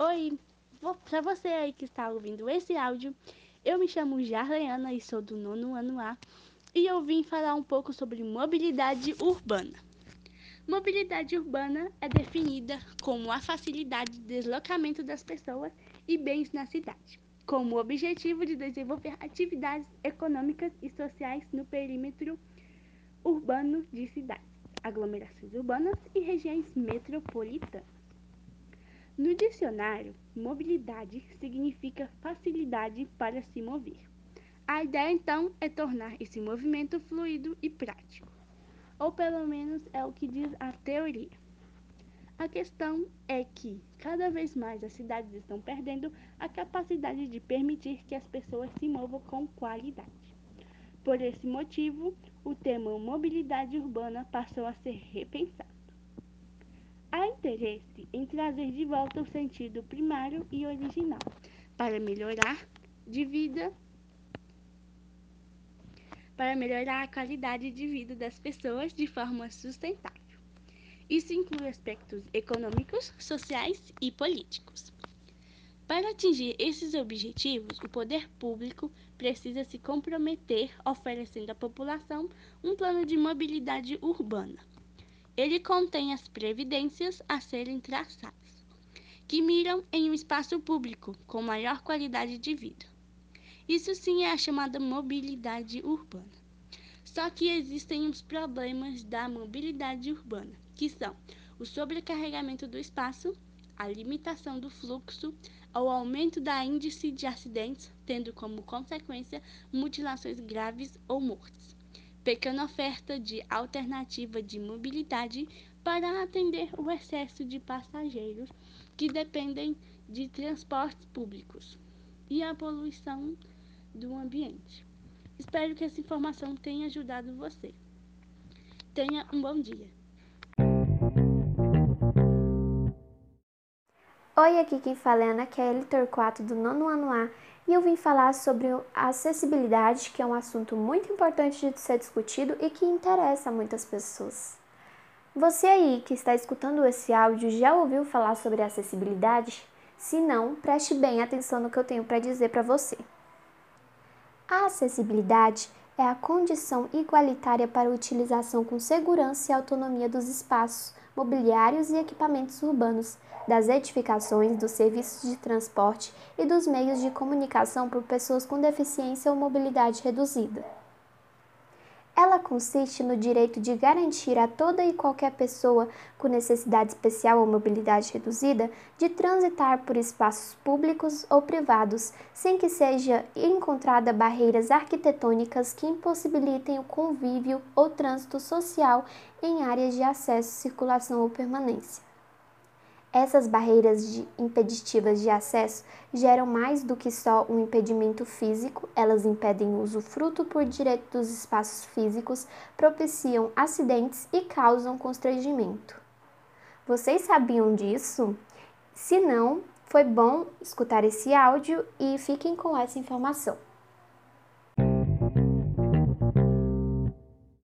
Oi, para você aí que está ouvindo esse áudio, eu me chamo Jarleana e sou do nono ano A e eu vim falar um pouco sobre mobilidade urbana. Mobilidade urbana é definida como a facilidade de deslocamento das pessoas e bens na cidade, com o objetivo de desenvolver atividades econômicas e sociais no perímetro urbano de cidades, aglomerações urbanas e regiões metropolitanas. No dicionário, mobilidade significa facilidade para se mover. A ideia então é tornar esse movimento fluido e prático, ou pelo menos é o que diz a teoria. A questão é que cada vez mais as cidades estão perdendo a capacidade de permitir que as pessoas se movam com qualidade. Por esse motivo, o termo mobilidade urbana passou a ser repensado. Há interesse em trazer de volta o sentido primário e original para melhorar de vida para melhorar a qualidade de vida das pessoas de forma sustentável. Isso inclui aspectos econômicos, sociais e políticos. Para atingir esses objetivos, o poder público precisa se comprometer oferecendo à população um plano de mobilidade urbana ele contém as previdências a serem traçadas, que miram em um espaço público com maior qualidade de vida. Isso sim é a chamada mobilidade urbana. Só que existem os problemas da mobilidade urbana, que são o sobrecarregamento do espaço, a limitação do fluxo, o aumento da índice de acidentes, tendo como consequência mutilações graves ou mortes pequena oferta de alternativa de mobilidade para atender o excesso de passageiros que dependem de transportes públicos e a poluição do ambiente. Espero que essa informação tenha ajudado você. Tenha um bom dia. Oi, aqui quem fala é Ana Kelly Torquato do nono ano A e eu vim falar sobre acessibilidade, que é um assunto muito importante de ser discutido e que interessa a muitas pessoas. Você aí que está escutando esse áudio já ouviu falar sobre acessibilidade? Se não, preste bem atenção no que eu tenho para dizer para você. A acessibilidade é a condição igualitária para a utilização com segurança e autonomia dos espaços, mobiliários e equipamentos urbanos, das edificações, dos serviços de transporte e dos meios de comunicação por pessoas com deficiência ou mobilidade reduzida. Ela consiste no direito de garantir a toda e qualquer pessoa com necessidade especial ou mobilidade reduzida de transitar por espaços públicos ou privados, sem que seja encontrada barreiras arquitetônicas que impossibilitem o convívio ou trânsito social em áreas de acesso, circulação ou permanência. Essas barreiras de impeditivas de acesso geram mais do que só um impedimento físico, elas impedem o usufruto por direito dos espaços físicos, propiciam acidentes e causam constrangimento. Vocês sabiam disso? Se não, foi bom escutar esse áudio e fiquem com essa informação.